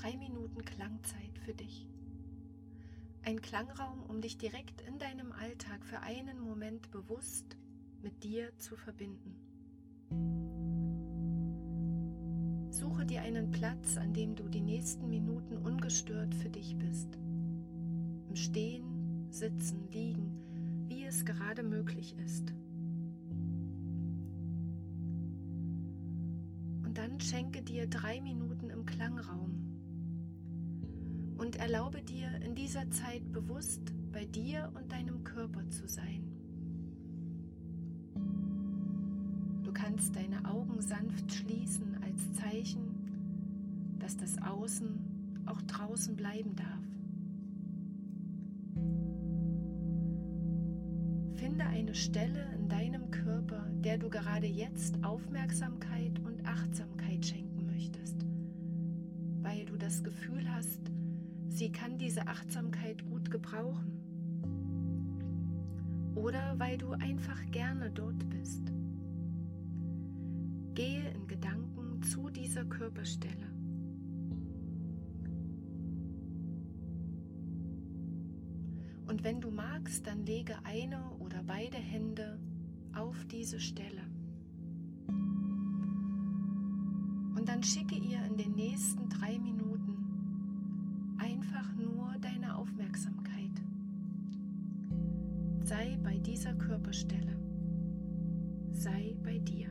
drei Minuten Klangzeit für dich. Ein Klangraum, um dich direkt in deinem Alltag für einen Moment bewusst mit dir zu verbinden. Suche dir einen Platz, an dem du die nächsten Minuten ungestört für dich bist. Im Stehen, Sitzen, Liegen, wie es gerade möglich ist. Und dann schenke dir drei Minuten im Klangraum und erlaube dir in dieser Zeit bewusst bei dir und deinem Körper zu sein. Du kannst deine Augen sanft schließen als Zeichen, dass das Außen auch draußen bleiben darf. Finde eine Stelle in deinem Körper, der du gerade jetzt Aufmerksamkeit und Achtsamkeit schenken möchtest, weil du das Gefühl hast, sie kann diese Achtsamkeit gut gebrauchen. Oder weil du einfach gerne dort bist. Gehe in Gedanken zu dieser Körperstelle. Und wenn du magst, dann lege eine oder beide Hände auf diese Stelle. Und dann schicke ihr in den nächsten drei Minuten Sei bei dieser Körperstelle. Sei bei dir.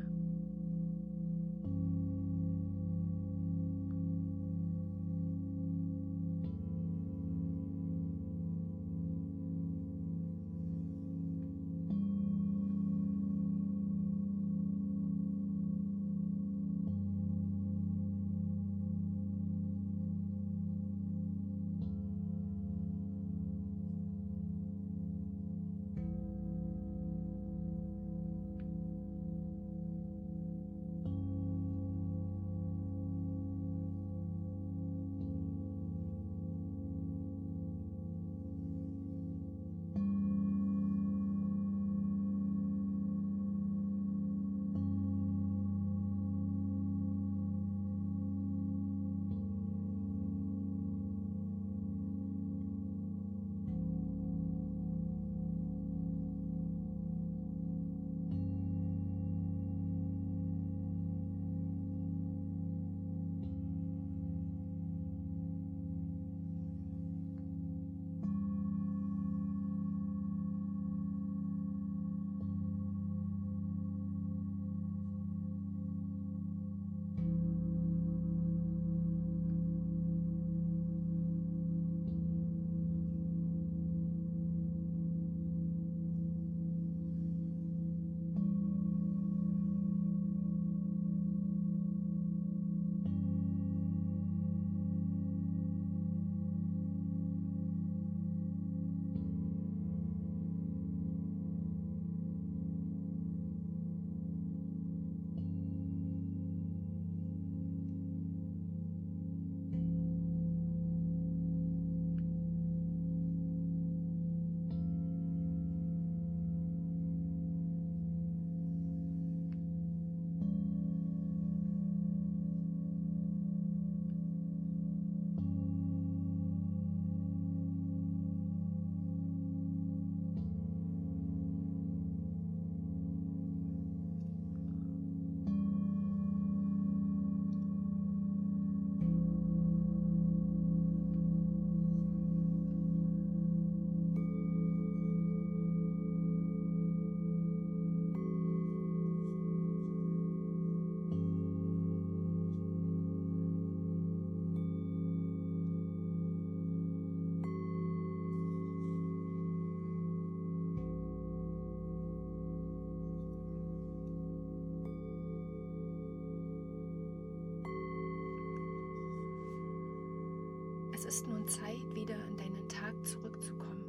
Zeit, wieder in deinen Tag zurückzukommen.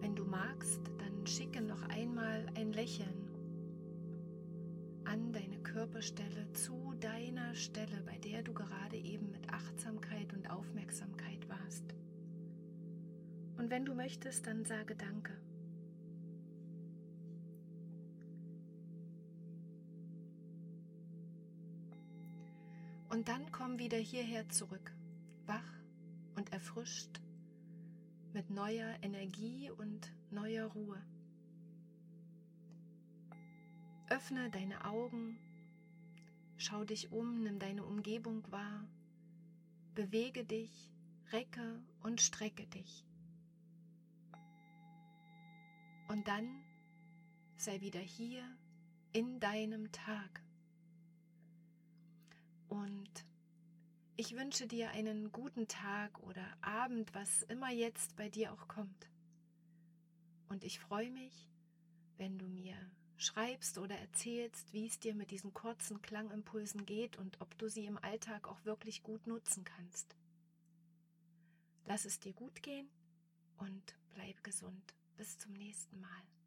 Wenn du magst, dann schicke noch einmal ein Lächeln an deine Körperstelle zu deiner Stelle, bei der du gerade eben mit Achtsamkeit und Aufmerksamkeit warst. Und wenn du möchtest, dann sage Danke. Und dann komm komm wieder hierher zurück, wach und erfrischt, mit neuer Energie und neuer Ruhe. Öffne deine Augen, schau dich um, nimm deine Umgebung wahr, bewege dich, recke und strecke dich. Und dann sei wieder hier in deinem Tag. Und ich wünsche dir einen guten Tag oder Abend, was immer jetzt bei dir auch kommt. Und ich freue mich, wenn du mir schreibst oder erzählst, wie es dir mit diesen kurzen Klangimpulsen geht und ob du sie im Alltag auch wirklich gut nutzen kannst. Lass es dir gut gehen und bleib gesund. Bis zum nächsten Mal.